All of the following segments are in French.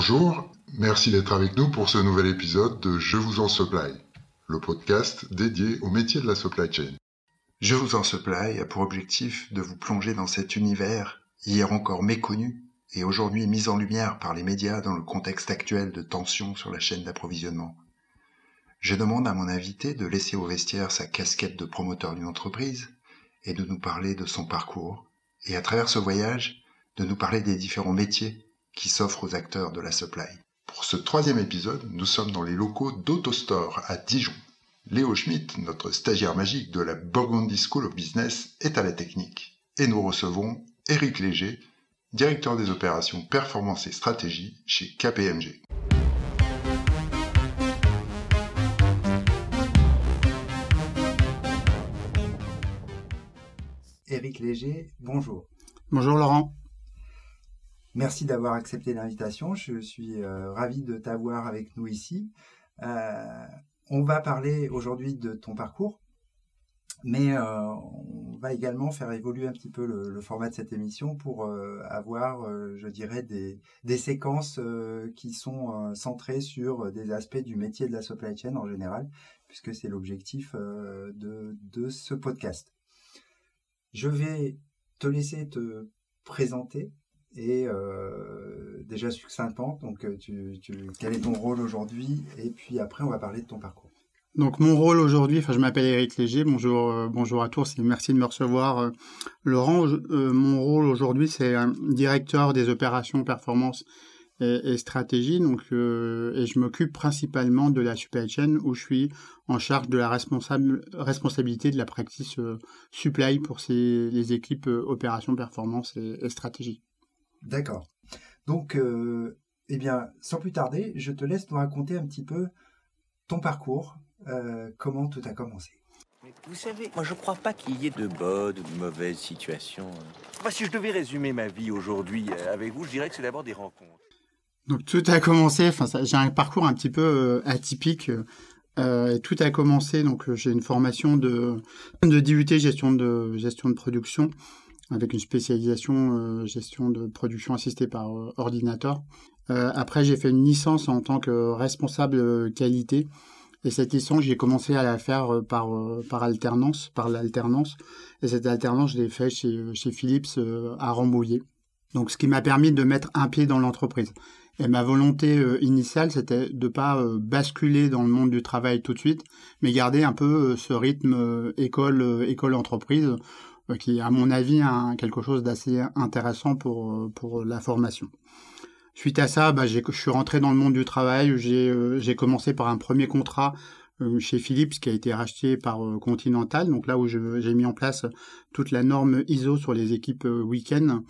Bonjour, merci d'être avec nous pour ce nouvel épisode de Je vous en supply, le podcast dédié au métier de la supply chain. Je vous en supply a pour objectif de vous plonger dans cet univers hier encore méconnu et aujourd'hui mis en lumière par les médias dans le contexte actuel de tension sur la chaîne d'approvisionnement. Je demande à mon invité de laisser au vestiaire sa casquette de promoteur d'une entreprise et de nous parler de son parcours et à travers ce voyage de nous parler des différents métiers qui s'offrent aux acteurs de la supply. Pour ce troisième épisode, nous sommes dans les locaux d'AutoStore à Dijon. Léo Schmitt, notre stagiaire magique de la Burgundy School of Business, est à la technique. Et nous recevons Éric Léger, directeur des opérations performance et stratégie chez KPMG. Éric Léger, bonjour. Bonjour Laurent. Merci d'avoir accepté l'invitation. Je suis euh, ravi de t'avoir avec nous ici. Euh, on va parler aujourd'hui de ton parcours, mais euh, on va également faire évoluer un petit peu le, format de cette émission pour avoir, je dirais, des, séquences qui sont centrées sur des aspects du métier de la supply chain en général, puisque c'est l'objectif de ce podcast. Je vais te laisser te présenter et euh, déjà succinctement. Donc, euh, tu, quel est ton rôle aujourd'hui? Et puis après, on va parler de ton parcours. Donc, mon rôle aujourd'hui, enfin, je m'appelle Eric Léger. Bonjour, euh, bonjour à tous et merci de me recevoir, Laurent. mon rôle aujourd'hui, c'est directeur des opérations performance et, stratégie. Donc, et je m'occupe principalement de la supply chain où je suis en charge de la responsabilité de la practice supply pour les équipes opérations performance et stratégie. D'accord. Donc, euh, eh bien, sans plus tarder, je te laisse nous raconter un petit peu ton parcours, euh, comment tout a commencé. Vous savez, moi je crois pas qu'il y ait de bonnes ou de mauvaises situations. si je devais résumer ma vie aujourd'hui euh, avec vous, je dirais que c'est d'abord des rencontres. Donc tout a commencé, enfin j'ai un parcours un petit peu atypique. et tout a commencé, donc j'ai une formation de, de DUT gestion de gestion de production avec une spécialisation euh, gestion de production assistée par euh, ordinateur. Euh, après, j'ai fait une licence en tant que responsable qualité. Et cette licence, j'ai commencé à la faire par, par alternance, par l'alternance. Et cette alternance, je l'ai fait chez, chez Philips à Rambouillet. Donc, ce qui m'a permis de mettre un pied dans l'entreprise. Et ma volonté initiale, c'était de pas basculer dans le monde du travail tout de suite, mais garder un peu ce rythme école école entreprise qui est à mon avis un, quelque chose d'assez intéressant pour, euh, pour la formation. Suite à ça, bah, je suis rentré dans le monde du travail. J'ai euh, commencé par un premier contrat chez Philips qui a été racheté par Continental. Donc là où j'ai mis en place toute la norme ISO sur les équipes week-end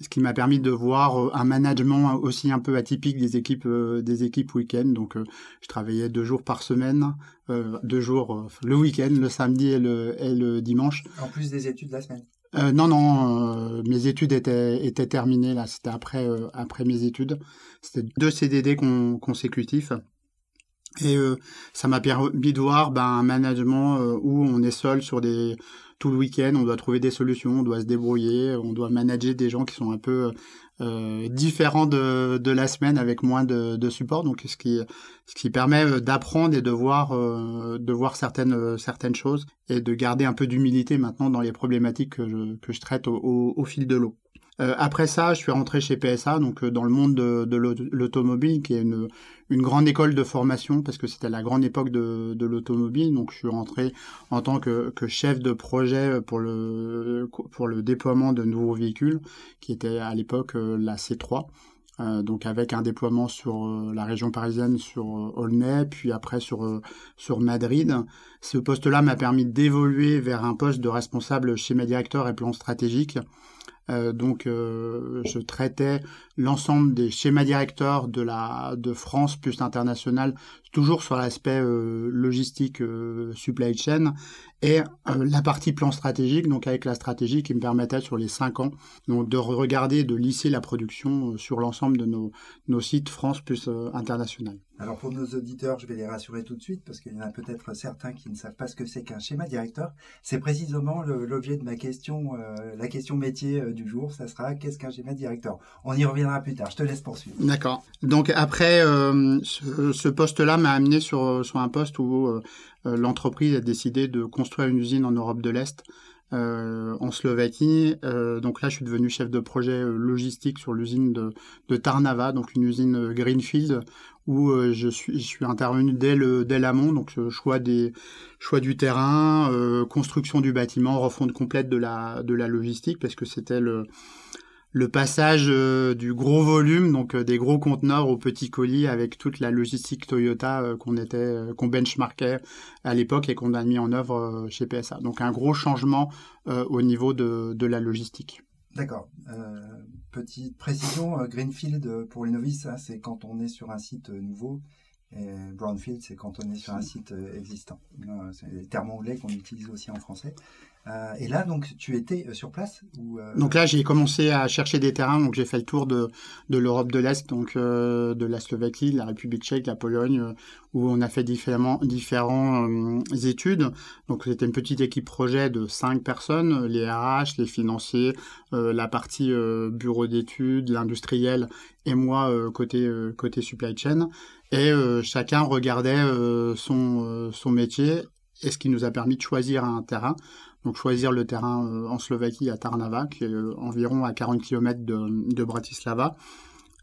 ce qui m'a permis de voir euh, un management aussi un peu atypique des équipes euh, des équipes week-end. Donc, euh, je travaillais deux jours par semaine, deux jours le week-end, le samedi et le, et le dimanche. En plus des études de la semaine. non, non, mes études étaient, étaient terminées là. C'était après après mes études. C'était deux CDD consécutifs. Et ça m'a permis de voir ben, un management où on est seul sur des tout le week-end, on doit trouver des solutions, on doit se débrouiller, on doit manager des gens qui sont un peu euh, différents de, la semaine avec moins de, de, support. Donc, ce qui, ce qui permet euh, d'apprendre et de voir, euh, de voir certaines, certaines choses et de garder un peu d'humilité maintenant dans les problématiques que je, que je traite au fil de l'eau. Euh, après ça, je suis rentré chez PSA, donc euh, dans le monde de, l'automobile, qui est une, grande école de formation, parce que c'était la grande époque de, l'automobile. Donc je suis rentré en tant que, chef de projet pour le, pour le déploiement de nouveaux véhicules, qui était à l'époque euh, la C3. donc avec un déploiement sur la région parisienne, sur Aulnay, puis après sur sur Madrid. Ce poste-là m'a permis d'évoluer vers un poste de responsable schéma directeur et plan stratégique euh, donc, euh, je traitais l'ensemble des schémas directeurs de la de France plus international, toujours sur l'aspect euh, logistique supply chain, et euh, la partie plan stratégique, donc avec la stratégie qui me permettait sur les cinq ans donc de regarder, de lisser la production euh, sur l'ensemble de nos, nos sites France plus euh, international. Alors pour nos auditeurs, je vais les rassurer tout de suite parce qu'il y en a peut-être certains qui ne savent pas ce que c'est qu'un schéma directeur. C'est précisément l'objet de ma question, la question métier du jour. Ça sera qu'est-ce qu'un schéma directeur? On y reviendra plus tard. Je te laisse poursuivre. D'accord. Donc après, ce, ce poste-là m'a amené sur, sur un poste où euh, l'entreprise a décidé de construire une usine en Europe de l'Est. Euh, en Slovaquie. Euh, donc là, je suis devenu chef de projet logistique sur l'usine de, Tarnava, donc une usine Greenfield, où je, suis, intervenu dès le dès l'amont, donc choix choix du terrain, construction du bâtiment, refonte complète de la logistique, parce que c'était le le passage euh, du gros volume, donc euh, des gros conteneurs aux petits colis avec toute la logistique Toyota euh, qu'on était, qu'on benchmarkait à l'époque et qu'on a mis en œuvre chez PSA. Donc un gros changement au niveau de, de la logistique. D'accord. petite précision, Greenfield pour les novices, hein, c'est quand on est sur un site nouveau. Et Brownfield, c'est quand on est sur un site existant. C'est les termes anglais qu'on utilise aussi en français. Euh, et là, donc, tu étais euh, sur place euh, Donc là, j'ai commencé à chercher des terrains. Donc, j'ai fait le tour de, de l'Europe de l'Est, donc de la Slovaquie, de la République tchèque, la Pologne, où on a fait différents, études. Donc, c'était une petite équipe projet de cinq personnes les RH, les financiers, la partie bureau d'études, l'industriel et moi côté côté supply chain. Et chacun regardait son métier et ce qui nous a permis de choisir un terrain. Donc choisir le terrain euh, en Slovaquie à Tarnava, qui est euh, environ à 40 km de, Bratislava.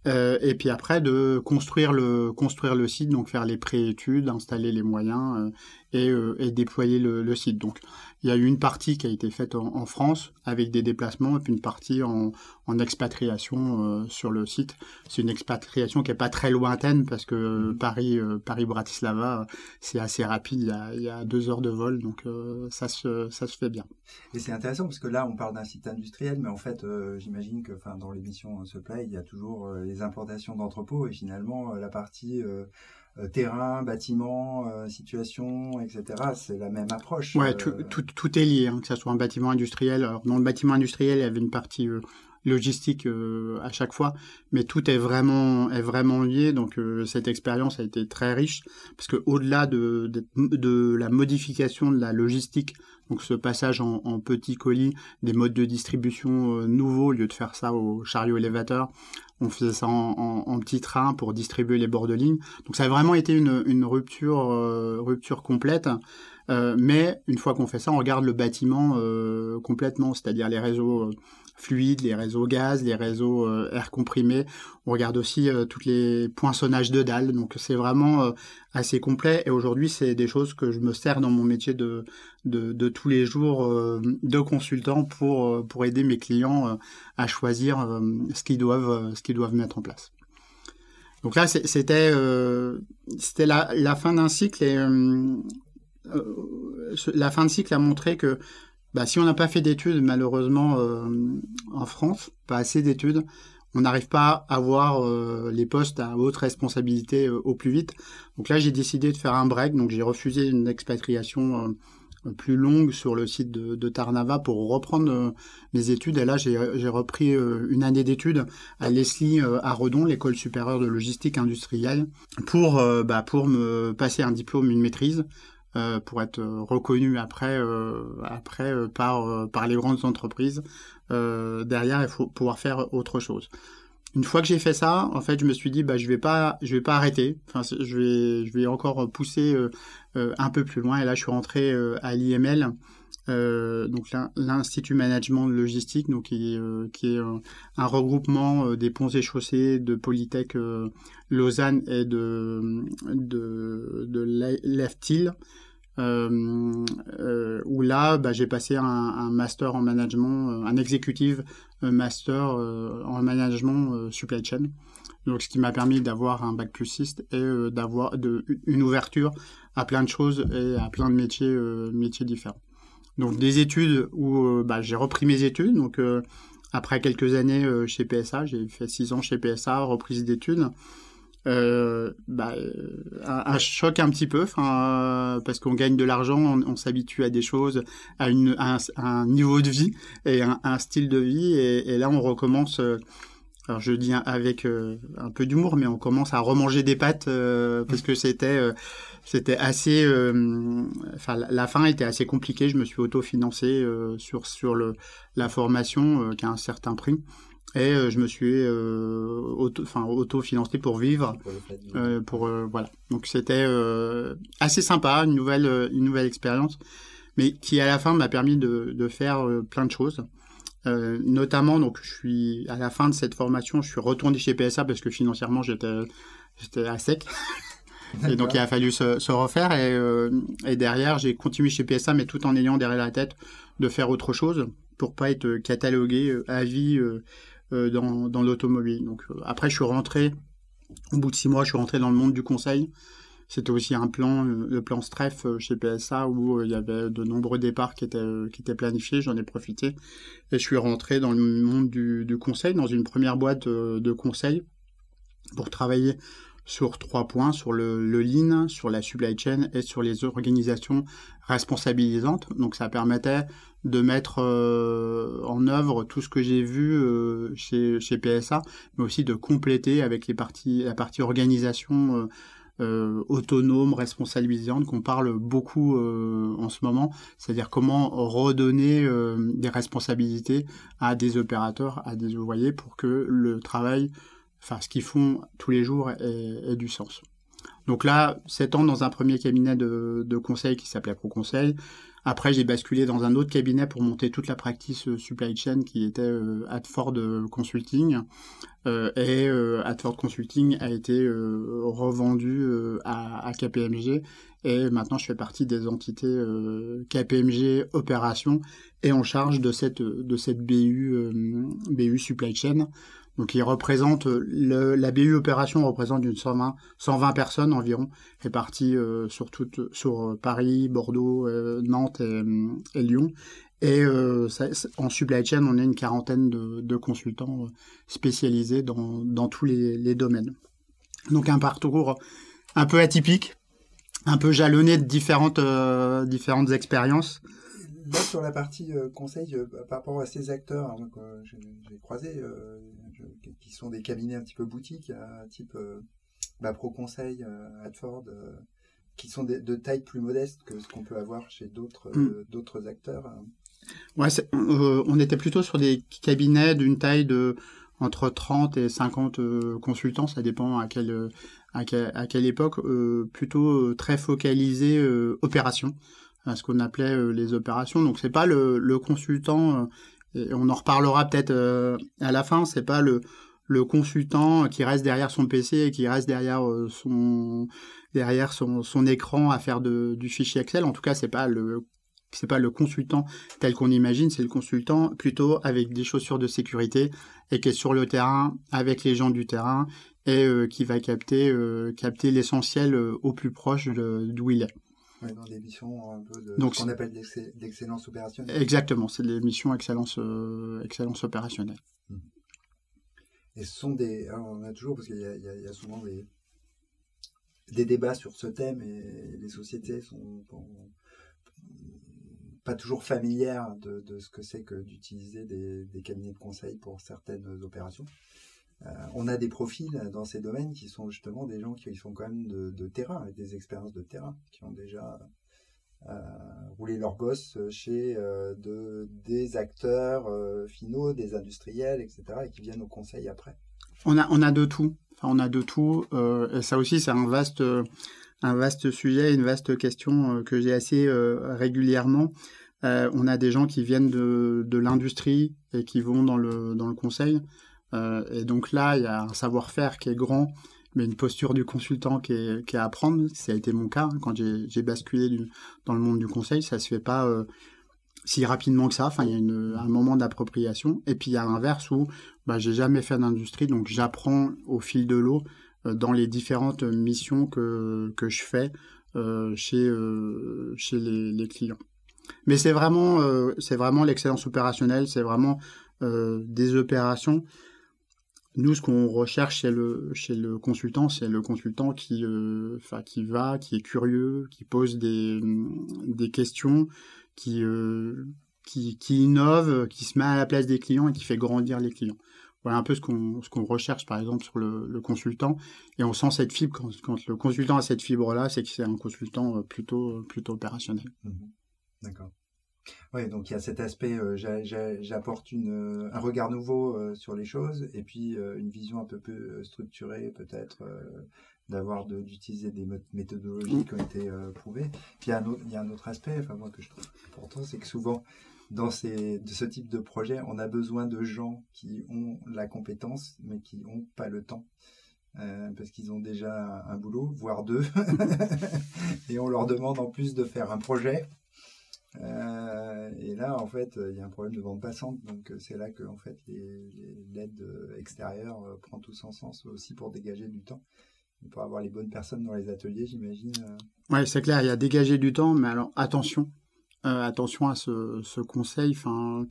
Euh, et puis après de construire le construire le site, donc faire les préétudes, installer les moyens et, et, déployer le, le, site. Donc il y a eu une partie qui a été faite en, France avec des déplacements et puis une partie en, en expatriation euh, sur le site. C'est une expatriation qui est pas très lointaine parce que mmh. Paris, euh, Paris Bratislava, c'est assez rapide. Il y, a, il y, a, deux heures de vol, donc euh, ça se ça se fait bien. Et c'est intéressant parce que là on parle d'un site industriel, mais en fait j'imagine que dans l'émission Supply il y a toujours les importations d'entrepôts et finalement la partie euh, terrain, bâtiment, euh, situation, etc. C'est la même approche. Ouais, tout, euh. tout, tout, est lié, hein, que ce soit un bâtiment industriel. Alors, dans le bâtiment industriel, il y avait une partie logistique à chaque fois, mais tout est vraiment est vraiment lié. Donc cette expérience a été très riche parce que au-delà de, de, de, la modification de la logistique, donc ce passage en, en petits colis, des modes de distribution nouveaux au lieu de faire ça au chariot élévateur, on faisait ça en, en, petit train pour distribuer les bords de ligne. Donc ça a vraiment été une, une rupture, euh, rupture complète. Euh, mais une fois qu'on fait ça, on regarde le bâtiment euh, complètement, c'est-à-dire les réseaux fluides, les réseaux gaz, les réseaux air comprimé. On regarde aussi tous les poinçonnages de dalles. Donc c'est vraiment assez complet. Et aujourd'hui, c'est des choses que je me sers dans mon métier de, de, de tous les jours de consultant pour, pour aider mes clients à choisir ce qu'ils doivent, ce qu'ils doivent mettre en place. Donc là, c'était c'était la, la, fin d'un cycle et euh, la fin de cycle a montré que bah, si on n'a pas fait d'études, malheureusement, euh, en France, pas assez d'études, on n'arrive pas à avoir euh, les postes à haute responsabilité au plus vite. Donc là, j'ai décidé de faire un break, donc j'ai refusé une expatriation plus longue sur le site de, Tarnava pour reprendre mes études. Et là, j'ai repris une année d'études à Leslie à Redon, l'école supérieure de logistique industrielle, pour, bah, pour me passer un diplôme, une maîtrise euh, pour être reconnu après, euh, après euh, par, les grandes entreprises. derrière, il faut pouvoir faire autre chose. Une fois que j'ai fait ça, en fait, je me suis dit, bah, je vais pas, je vais pas arrêter. Enfin, je vais, je vais encore pousser un peu plus loin. Et là, je suis rentré à l'IML, donc l'Institut Management Logistique, donc qui, est, un regroupement des ponts et chaussées de Polytech Lausanne et de de, de Leftil. Euh, euh, où là, bah, j'ai passé un, master en management, euh, un exécutif master en management supply chain. Donc, ce qui m'a permis d'avoir un bac plus 6 et d'avoir une ouverture à plein de choses et à plein de métiers, métiers différents. Donc, des études où bah, j'ai repris mes études. Donc, après quelques années chez PSA, j'ai fait six ans chez PSA, reprise d'études. Euh, bah, un, choc un petit peu, parce qu'on gagne de l'argent, on, s'habitue à des choses, à, un, niveau de vie et un, style de vie, et, là on recommence. alors je dis avec un peu d'humour, mais on commence à remanger des pâtes parce que c'était assez enfin la, fin était assez compliquée je me suis autofinancé sur sur le la formation qui a un certain prix et euh, je me suis euh, auto, enfin, auto-financé pour vivre. Euh, pour, voilà. Donc c'était assez sympa, une nouvelle, une nouvelle expérience, mais qui à la fin m'a permis de, de faire plein de choses. notamment, donc, je suis à la fin de cette formation, je suis retourné chez PSA parce que financièrement j'étais, j'étais à sec. et donc il a fallu se, se refaire et, et derrière j'ai continué chez PSA mais tout en ayant derrière la tête de faire autre chose pour pas être catalogué à vie euh, dans, dans l'automobile. Donc euh, après, je suis rentré, au bout de six mois, je suis rentré dans le monde du conseil. C'était aussi un plan, euh, le plan STREF chez PSA, où il y avait de nombreux départs qui étaient, qui étaient planifiés. J'en ai profité. Et je suis rentré dans le monde du, du conseil, dans une première boîte de conseil, pour travailler sur trois points, sur le, le, lean, sur la supply chain et sur les organisations responsabilisantes. Donc ça permettait de mettre euh, en œuvre tout ce que j'ai vu euh, chez, chez, PSA, mais aussi de compléter avec les parties, la partie organisation euh, autonome, responsabilisante, qu'on parle beaucoup en ce moment, c'est-à-dire comment redonner des responsabilités à des opérateurs, à des ouvriers pour que le travail, enfin ce qu'ils font tous les jours ait, ait du sens. Donc là, 7 ans dans un premier cabinet de, conseil qui s'appelait ProConseil. Après, j'ai basculé dans un autre cabinet pour monter toute la practice euh, supply chain qui était euh, Adford Consulting. Euh, et euh, Adford Consulting a été revendu à, à, KPMG. Et maintenant, je fais partie des entités KPMG Opération et en charge de cette, de cette BU, BU Supply Chain. Donc il représente le, la BU opération représente une 120, 120 personnes environ réparties euh, sur toute, sur euh, Paris, Bordeaux, euh, Nantes et, et, Lyon. Et euh, ça, en supply chain, on a une quarantaine de, de consultants spécialisés dans, dans tous les, les, domaines. Donc un parcours un peu atypique, un peu jalonné de différentes différentes expériences là, sur la partie euh, conseil, euh, par rapport à ces acteurs hein, que j'ai croisés, euh, qui sont des cabinets un petit peu boutiques, type bah, Pro Conseil, Adford, qui sont de, taille plus modeste que ce qu'on peut avoir chez d'autres mm. d'autres acteurs. Hein. Ouais, on était plutôt sur des cabinets d'une taille de entre 30 et 50 consultants, ça dépend à quelle, à quelle, époque, plutôt très focalisé opération à ce qu'on appelait euh, les opérations. Donc c'est pas le, consultant, euh, on en reparlera peut-être euh, à la fin, c'est pas le, consultant qui reste derrière son PC et qui reste derrière son écran à faire du fichier Excel. En tout cas, c'est pas c'est pas le consultant tel qu'on imagine, c'est le consultant plutôt avec des chaussures de sécurité et qui est sur le terrain avec les gens du terrain et qui va capter capter l'essentiel au plus proche d'où il est dans des missions un peu de Donc, ce qu'on appelle l'excellence opérationnelle. Exactement, c'est des missions excellence, euh, excellence opérationnelle. Et ce sont des. Alors on a toujours, parce qu'il y, y, a souvent des, des débats sur ce thème et les sociétés sont, pas toujours familières de, de ce que c'est que d'utiliser des, des cabinets de conseil pour certaines opérations. Euh, on a des profils dans ces domaines qui sont justement des gens qui font quand même de, terrain, avec des expériences de terrain, qui ont déjà euh, roulé leur gosse chez euh, des acteurs finaux, des industriels, etc., et qui viennent au conseil après. On a, on a de tout. On a de tout. ça aussi, c'est un vaste, un vaste sujet, une vaste question que j'ai assez régulièrement. on a des gens qui viennent de, de l'industrie et qui vont dans le, dans le conseil. Euh, et donc là, il y a un savoir-faire qui est grand, mais une posture du consultant qui est, à apprendre. Ça a été mon cas hein, quand j'ai basculé dans le monde du conseil. Ça se fait pas euh, si rapidement que ça. Enfin, il y a un moment d'appropriation. Et puis il y a l'inverse où bah, j'ai jamais fait d'industrie, donc j'apprends au fil de l'eau euh, dans les différentes missions que, je fais chez, chez les, les, clients. Mais c'est vraiment, c'est vraiment l'excellence opérationnelle, c'est vraiment des opérations nous, ce qu'on recherche chez le, chez le consultant, c'est le consultant qui, euh, qui va, qui est curieux, qui pose des, des questions, qui, euh, qui, qui innove, qui se met à la place des clients et qui fait grandir les clients. Voilà un peu ce qu'on qu'on recherche par exemple sur le, le, consultant et on sent cette fibre quand, le consultant a cette fibre là, c'est que c'est un consultant plutôt plutôt opérationnel. Mmh. D'accord. Oui, donc il y a cet aspect, euh, j'apporte euh, un regard nouveau euh, sur les choses et puis une vision un peu plus structurée peut-être d'avoir d'utiliser des méthodologies qui ont été prouvées. Puis il y, a un autre, aspect, enfin moi que je trouve important, c'est que souvent dans ces, de ce type de projet, on a besoin de gens qui ont la compétence mais qui n'ont pas le temps. parce qu'ils ont déjà un boulot, voire deux, et on leur demande en plus de faire un projet et là, en fait, il y a un problème de bande passante, donc euh, c'est là que en fait, l'aide euh, extérieure prend tout son sens aussi pour dégager du temps, pour avoir les bonnes personnes dans les ateliers, j'imagine. Oui, c'est clair, il y a dégager du temps, mais alors attention, attention à ce, conseil. Enfin,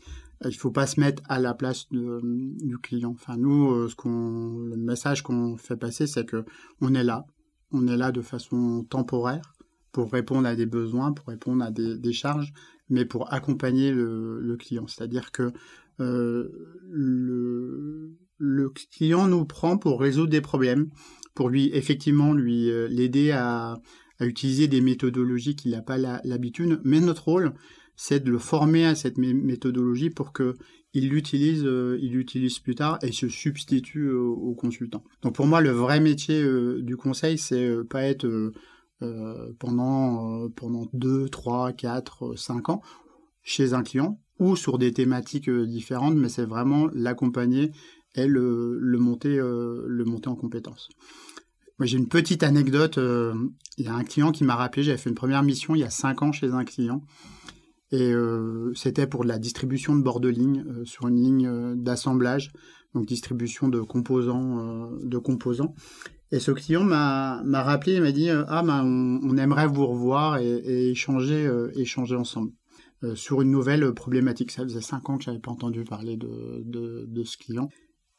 il faut pas se mettre à la place du client. Enfin, nous, ce le message qu'on fait passer, c'est que on est là, on est là de façon temporaire pour répondre à des besoins, pour répondre à des, charges, mais pour accompagner le, client. C'est-à-dire que euh, le, client nous prend pour résoudre des problèmes, pour lui effectivement lui euh, l'aider à, utiliser des méthodologies qu'il n'a pas l'habitude. Mais notre rôle, c'est de le former à cette méthodologie pour que il l'utilise, euh, il l'utilise plus tard et se substitue au, consultant. Donc pour moi, le vrai métier du conseil, c'est pas être pendant, euh, pendant 2, 3, 4, 5 ans chez un client ou sur des thématiques euh, différentes, mais c'est vraiment l'accompagner et le, le, monter, le monter en compétences. Moi, j'ai une petite anecdote. il y a un client qui m'a rappelé, j'avais fait une première mission il y a 5 ans chez un client. Et c'était pour la distribution de bord de ligne sur une ligne d'assemblage, donc distribution de composants, de composants. Et ce client m'a rappelé, il m'a dit euh, Ah, ben, on, aimerait vous revoir et, échanger, euh, échanger ensemble euh, sur une nouvelle problématique. Ça faisait cinq ans que je n'avais pas entendu parler de, de, ce client.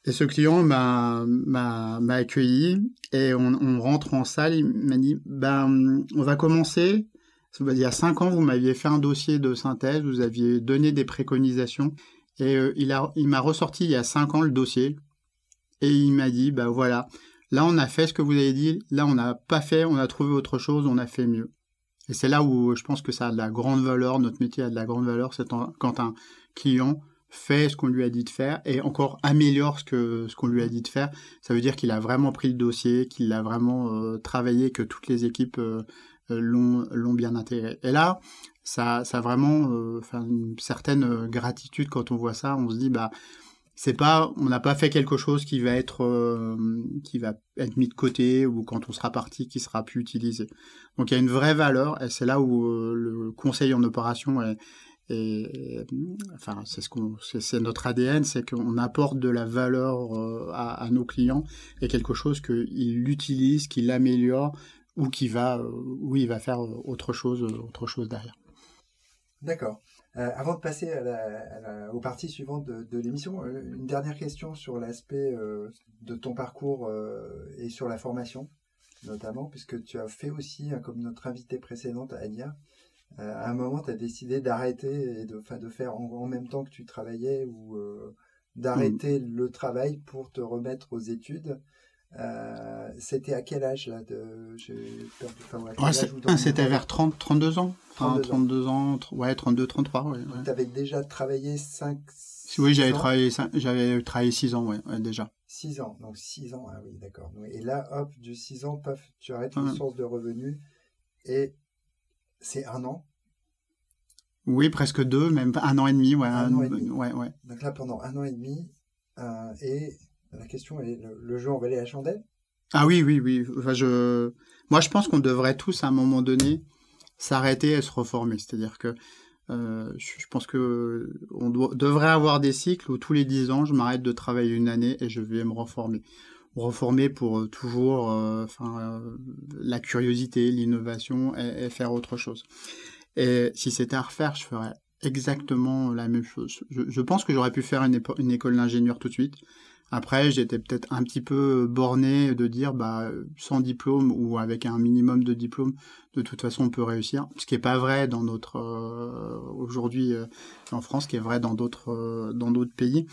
Et ce client m'a accueilli et on, rentre en salle. Il m'a dit ben, On va commencer. Il y a cinq ans, vous m'aviez fait un dossier de synthèse, vous aviez donné des préconisations. Et il m'a il ressorti il y a cinq ans le dossier. Et il m'a dit Ben voilà Là, on a fait ce que vous avez dit. Là, on n'a pas fait, on a trouvé autre chose, on a fait mieux. Et c'est là où je pense que ça a de la grande valeur, notre métier a de la grande valeur, c'est quand un client fait ce qu'on lui a dit de faire et encore améliore ce que ce qu'on lui a dit de faire. Ça veut dire qu'il a vraiment pris le dossier, qu'il a vraiment euh, travaillé, que toutes les équipes euh, euh, l'ont bien intégré. Et là, ça, ça a vraiment une certaine gratitude quand on voit ça. On se dit bah c'est pas, on n'a pas fait quelque chose qui va être, euh, qui va être mis de côté ou quand on sera parti, qui sera plus utilisé. Donc il y a une vraie valeur et c'est là où euh, le conseil en opération est, enfin c'est ce qu'on, c'est notre ADN, c'est qu'on apporte de la valeur euh, à, nos clients et quelque chose qu'ils l'utilisent, qu'ils l'améliorent ou qui va, où il va faire autre chose, autre chose derrière. D'accord. Euh, avant de passer à la, aux parties suivantes de, l'émission, euh, une dernière question sur l'aspect euh, de ton parcours et sur la formation, notamment, puisque tu as fait aussi, hein, comme notre invitée précédente, Ania, à un moment, tu as décidé d'arrêter et de, de faire en, même temps que tu travaillais ou d'arrêter mmh. le travail pour te remettre aux études. Euh, c'était à quel âge là de... C'était vers 30, 32 ans. 32, ans. ouais, 32, 33. Ouais, Tu avais déjà travaillé 5 Oui, j'avais travaillé, j'avais travaillé 6 ans, ouais, déjà. 6 ans, donc 6 ans, ah oui, d'accord. Et là, hop, du 6 ans, paf, tu arrêtes une source de revenus et c'est un an Oui, presque deux, même un an et demi, ouais. Un, an et demi. Ouais, ouais. Donc là, pendant un an et demi, euh, et la question est le, jeu en valait la chandelle? Ah oui, oui, oui. Enfin, je... Moi, je pense qu'on devrait tous, à un moment donné, s'arrêter et se reformer. C'est-à-dire que euh, je pense que on devrait avoir des cycles où tous les dix ans, je m'arrête de travailler une année et je vais me reformer. Reformer pour euh, toujours euh, enfin, la curiosité, l'innovation et, faire autre chose. Et si c'était à refaire, je ferais exactement la même chose. Je, pense que j'aurais pu faire une, une école d'ingénieur tout de suite Après, j'étais peut-être un petit peu borné de dire, bah, sans diplôme ou avec un minimum de diplôme, de toute façon, on peut réussir. Ce qui n'est pas vrai dans notre euh, aujourd'hui euh, en France, ce qui est vrai dans d'autres euh, pays.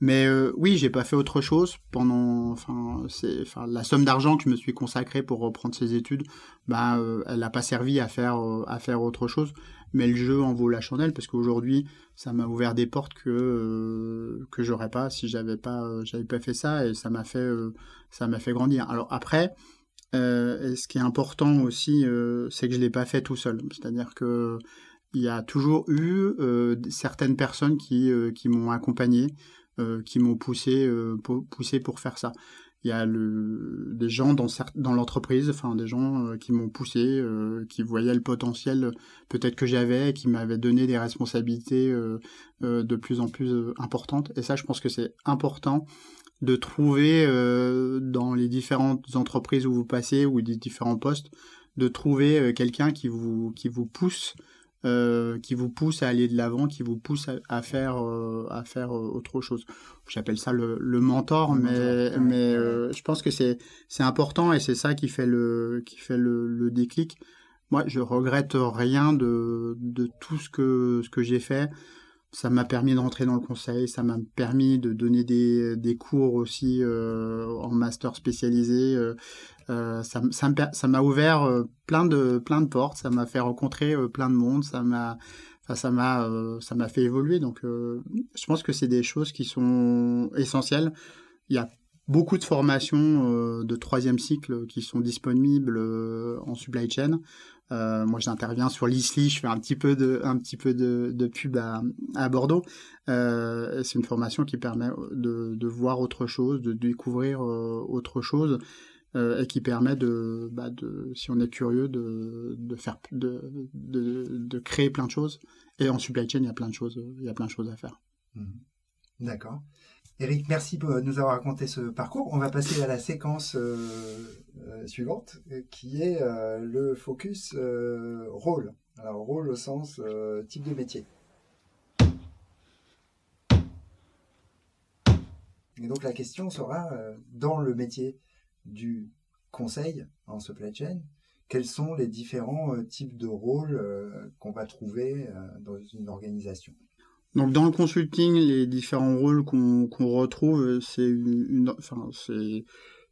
Mais oui, j'ai pas fait autre chose pendant, enfin, la somme d'argent que je me suis consacré pour reprendre ces études, bah, elle n'a pas servi à faire autre chose mais le jeu en vaut la chandelle parce qu'aujourd'hui ça m'a ouvert des portes que euh, que j'aurais pas si j'avais pas euh, j'avais pas fait ça et ça m'a fait euh, ça m'a fait grandir. Alors après ce qui est important aussi c'est que je l'ai pas fait tout seul. C'est-à-dire que il y a toujours eu certaines personnes qui qui m'ont accompagné qui m'ont poussé poussé pour faire ça il y a le, des gens dans, l'entreprise, enfin des gens euh, qui m'ont poussé, euh, qui voyaient le potentiel peut-être que j'avais, qui m'avaient donné des responsabilités euh, de plus en plus importantes. Et ça, je pense que c'est important de trouver dans les différentes entreprises où vous passez ou des différents postes, de trouver quelqu'un qui vous qui vous pousse euh, qui vous pousse à aller de l'avant, qui vous pousse à, faire, euh, à faire euh, autre chose. J'appelle ça le, mentor, mais, mais je pense que c'est, c'est important et c'est ça qui fait le, qui fait le, le, déclic. Moi, je regrette rien de, de tout ce que, ce que j'ai fait. Ça m'a permis de rentrer dans le conseil, ça m'a permis de donner des, des cours aussi en master spécialisé. Euh, ça, ça m'a ouvert euh, plein de plein de portes, ça m'a fait rencontrer euh, plein de monde, ça m'a ça m'a ça m'a fait évoluer. Donc je pense que c'est des choses qui sont essentielles. Il y a beaucoup de formations de troisième cycle qui sont disponibles en supply chain. Moi, j'interviens sur l'ISLI, je fais un petit peu de, un petit peu de, de pub à, Bordeaux. c'est une formation qui permet de, de, voir autre chose, de découvrir autre chose. Euh, et qui permet de, bah de, si on est curieux, de, de faire, de, de, créer plein de choses. Et en supply chain, il y a plein de choses, il y a plein de choses à faire. Mhm. D'accord. Eric, merci pour nous avoir raconté ce parcours. On va passer à la séquence euh, euh, suivante, qui est le focus rôle. Alors rôle au sens type de métier. Et donc la question sera, dans le métier du conseil en supply chain, quels sont les différents euh, types de rôles euh, qu'on va trouver euh, dans une organisation? Donc dans le consulting, les différents rôles qu'on retrouve, c'est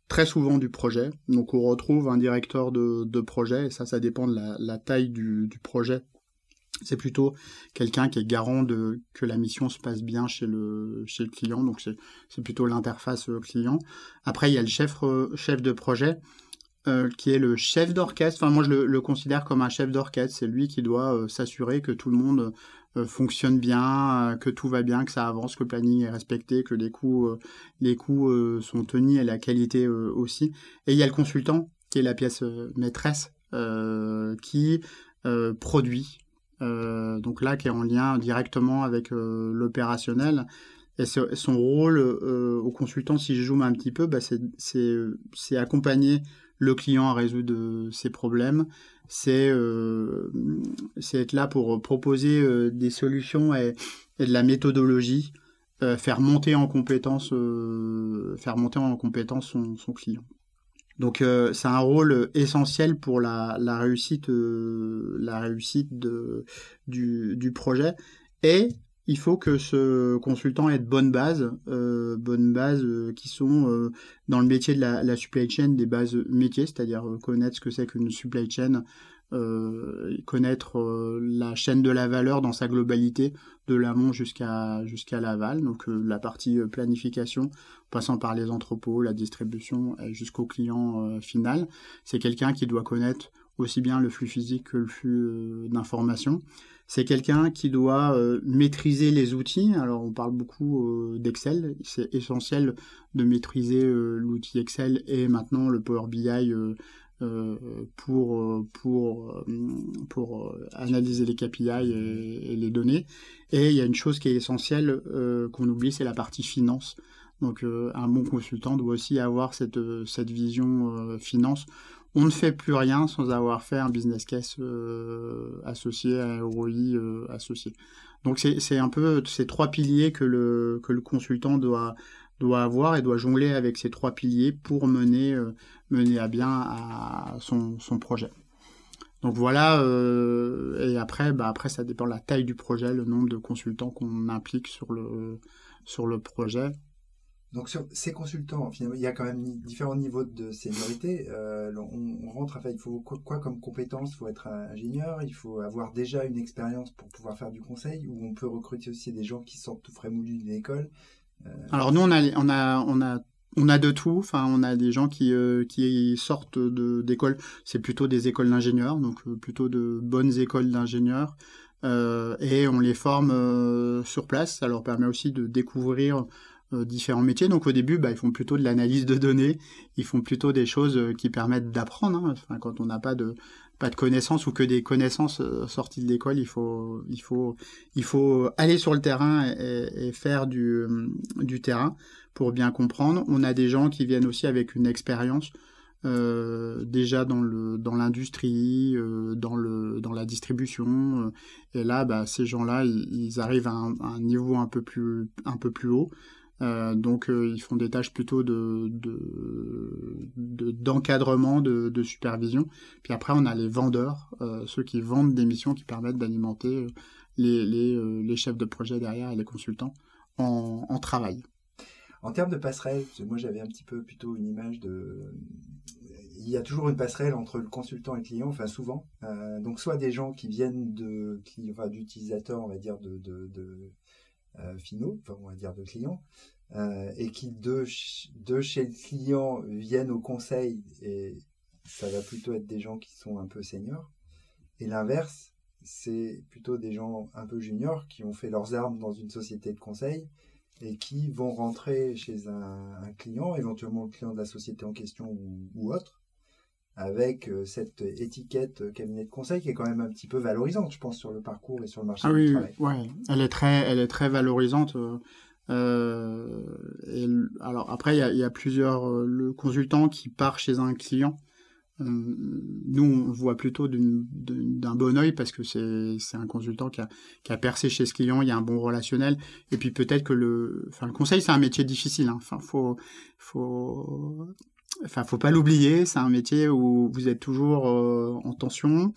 très souvent du projet. Donc on retrouve un directeur de, projet, et ça, ça dépend de la, taille du, projet. C'est plutôt quelqu'un qui est garant de que la mission se passe bien chez le client. Donc c'est plutôt l'interface euh, client. Après il y a le chef euh, de projet euh, qui est le chef d'orchestre. Enfin moi je le, considère comme un chef d'orchestre. C'est lui qui doit s'assurer que tout le monde fonctionne bien que tout va bien que ça avance que le planning est respecté que les coûts les coûts sont tenus et la qualité aussi et il y a le consultant qui est la pièce maîtresse qui produit euh, donc là qui est en lien directement avec euh, l'opérationnel. Et son rôle euh, au consultant, si je zoome un petit peu, bah c'est accompagner le client à résoudre ses problèmes. C'est être là pour proposer des solutions et, de la méthodologie, faire monter en compétence, faire monter en compétence son, son client. Donc euh, c'est un rôle essentiel pour la, la réussite, euh, la réussite de, du, du, projet. Et il faut que ce consultant ait de bonnes bases, euh, bonnes bases qui sont dans le métier de la, la, supply chain, des bases métiers, c'est-à-dire connaître ce que c'est qu'une supply chain, euh, connaître euh, la chaîne de la valeur dans sa globalité, de l'amont jusqu'à jusqu'à l'aval, donc euh, la partie planification, passant par les entrepôts, la distribution jusqu'au client final. C'est quelqu'un qui doit connaître aussi bien le flux physique que le flux d'informations. C'est quelqu'un qui doit maîtriser les outils. Alors on parle beaucoup d'Excel. C'est essentiel de maîtriser l'outil Excel et maintenant le Power BI euh, pour, euh, euh, analyser les KPI et, les données. Et il y a une chose qui est essentielle qu'on oublie, c'est la partie finance. Donc un bon consultant doit aussi avoir cette vision finance. On ne fait plus rien sans avoir fait un business case associé, à ROI associé. Donc c'est un peu ces trois piliers que le, consultant doit, avoir et doit jongler avec ces trois piliers pour mener, mener à bien son, projet. Donc voilà, et après, bah après, ça dépend de la taille du projet, le nombre de consultants qu'on implique sur le projet. Donc sur ces consultants, finalement, il y a quand même différents niveaux de seniorité. Euh, on, rentre, enfin, il faut quoi, comme compétence? Il faut être ingénieur, il faut avoir déjà une expérience pour pouvoir faire du conseil, ou on peut recruter aussi des gens qui sortent tout frais moulus d'une école? Euh, Alors nous, on a, on a, on a, on a de tout. Enfin, on a des gens qui, euh, qui sortent d'écoles. C'est plutôt des écoles d'ingénieurs, donc plutôt de bonnes écoles d'ingénieurs. et on les forme sur place. Ça leur permet aussi de découvrir euh, différents métiers. Donc au début, bah, ils font plutôt de l'analyse de données, ils font plutôt des choses euh, qui permettent d'apprendre. Hein. Quand on n'a pas de pas de connaissances ou que des connaissances euh, sorties de l'école, il faut il faut il faut aller sur le terrain et, faire du du terrain pour bien comprendre. On a des gens qui viennent aussi avec une expérience. déjà dans le dans l'industrie, dans le dans la distribution, et là, bah, ces gens-là, ils, arrivent à un, à un, niveau un peu plus un peu plus haut. Euh, donc euh, ils font des tâches plutôt de, d'encadrement, de, supervision. Puis après on a les vendeurs, euh, ceux qui vendent des missions qui permettent d'alimenter les, chefs de projet derrière et les consultants en, travail. En termes de passerelle, moi j'avais un petit peu plutôt une image de... Il y a toujours une passerelle entre le consultant et le client, enfin souvent. donc soit des gens qui viennent de, enfin, d'utilisateurs, on va dire, de, finaux, enfin, on va dire de clients, euh, et qui de, chez le client viennent au conseil, et ça va plutôt être des gens qui sont un peu seniors. Et l'inverse, c'est plutôt des gens un peu juniors qui ont fait leurs armes dans une société de conseil et qui vont rentrer chez un, client, éventuellement le client de la société en question ou autre, avec euh, cette étiquette euh, cabinet de conseil qui est quand même un petit peu valorisante, je pense, sur le parcours et sur le marché ah du travail. Oui, ouais. elle est très, elle est très valorisante. Euh, et, alors après, il y, y a, plusieurs le consultant qui part chez un client. nous, on voit plutôt d'un bon oeil parce que c'est un consultant qui a, qui a, percé chez ce client, il y a un bon relationnel. Et puis peut-être que le, enfin, le conseil, c'est un métier difficile. Hein. Enfin, faut, faut, enfin, faut pas l'oublier, c'est un métier où vous êtes toujours euh, en tension,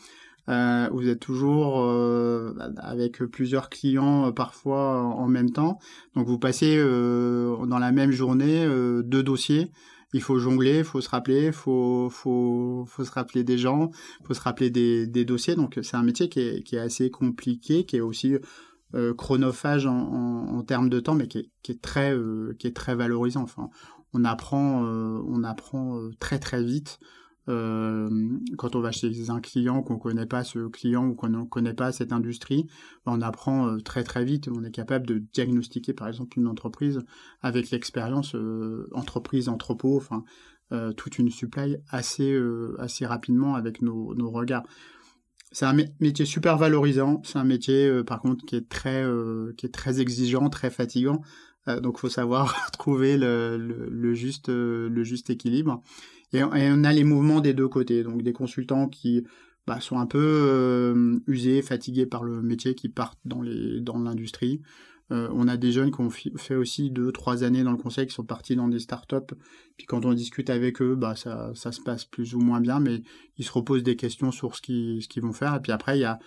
euh, vous êtes toujours euh, avec plusieurs clients parfois en même temps. Donc vous passez dans la même journée deux dossiers. Il faut jongler, il faut se rappeler, faut faut faut se rappeler des gens, faut se rappeler des, des dossiers. Donc c'est un métier qui est, qui est assez compliqué, qui est aussi chronophage en, en, en, termes de temps, mais qui est, qui est très qui est très valorisant. Enfin, on apprend, euh, on apprend euh, très très vite. Euh, quand on va chez un client qu'on connaît pas ce client ou qu'on ne connaît pas cette industrie, ben, on apprend très très vite. On est capable de diagnostiquer par exemple une entreprise avec l'expérience entreprise entrepôt, enfin toute une supply assez assez rapidement avec nos, nos regards. C'est un métier super valorisant. C'est un métier par contre qui est très qui est très exigeant, très fatigant. Euh, donc, faut savoir trouver le, le, juste, euh, le juste équilibre. Et, on a les mouvements des deux côtés. Donc, des consultants qui bah, sont un peu euh, usés, fatigués par le métier, qui partent dans l'industrie. on a des jeunes qui ont fait aussi deux, trois années dans le conseil, qui sont partis dans des startups. Puis quand on discute avec eux, bah ça, se passe plus ou moins bien, mais ils se reposent des questions sur ce ce qu'ils vont faire. Et puis après, il y a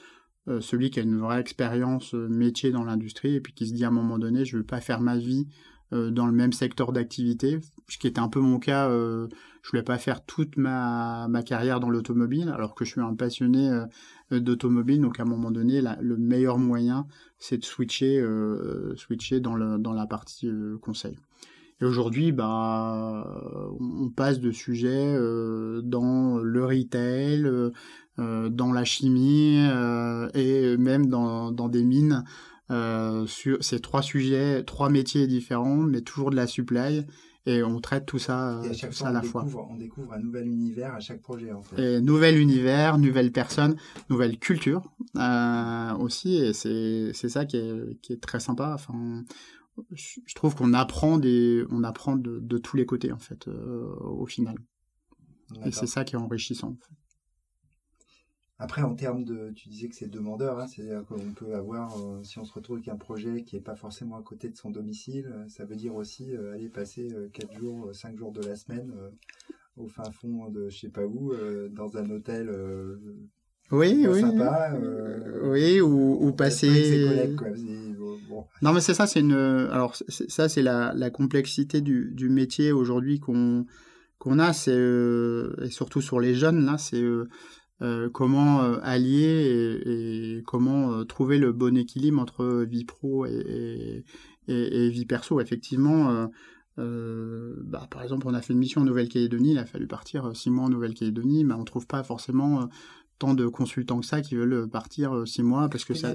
euh, celui qui a une vraie expérience euh, métier dans l'industrie et puis qui se dit à un moment donné, je ne veux pas faire ma vie euh, dans le même secteur d'activité, ce qui était un peu mon cas. je je voulais pas faire toute ma, carrière dans l'automobile, alors que je suis un passionné d'automobile. Donc à un moment donné, le meilleur moyen, c'est de switcher, switcher dans la partie conseil. Et aujourd'hui, bah, on passe de sujets dans le retail, euh, dans la chimie euh, et même dans, dans des mines. Euh, sur ces trois sujets, trois métiers différents, mais toujours de la supply. Et on traite tout ça, à, chaque fois, à la fois. On découvre un nouvel univers à chaque projet. En fait. Et nouvel univers, nouvelle personne, nouvelle culture euh, aussi. Et c'est ça qui est, qui est très sympa. Enfin, je trouve qu'on apprend des, on apprend de, de, tous les côtés en fait au final. Et c'est ça qui est enrichissant. En fait. Après, en termes de, tu disais que c'est demandeur, hein, c'est-à-dire qu'on peut avoir, euh, si on se retrouve avec un projet qui n'est pas forcément à côté de son domicile, euh, ça veut dire aussi euh, aller passer 4 jours, 5 jours de la semaine au fin fond de je sais pas où, dans un hôtel oui, oui, sympa, oui, ou, ou passer. Collègues, quoi. Non, mais c'est ça, c'est une. Alors ça, c'est la, complexité du, métier aujourd'hui qu'on qu'on a, c'est et surtout sur les jeunes là, c'est euh, comment euh, allier et, comment euh, trouver le bon équilibre entre vie pro et, et, vie perso. Effectivement, bah, par exemple, on a fait une mission en Nouvelle-Calédonie, il a fallu partir six mois en Nouvelle-Calédonie, mais on trouve pas forcément tant de consultants que ça qui veulent partir euh, six mois parce que ça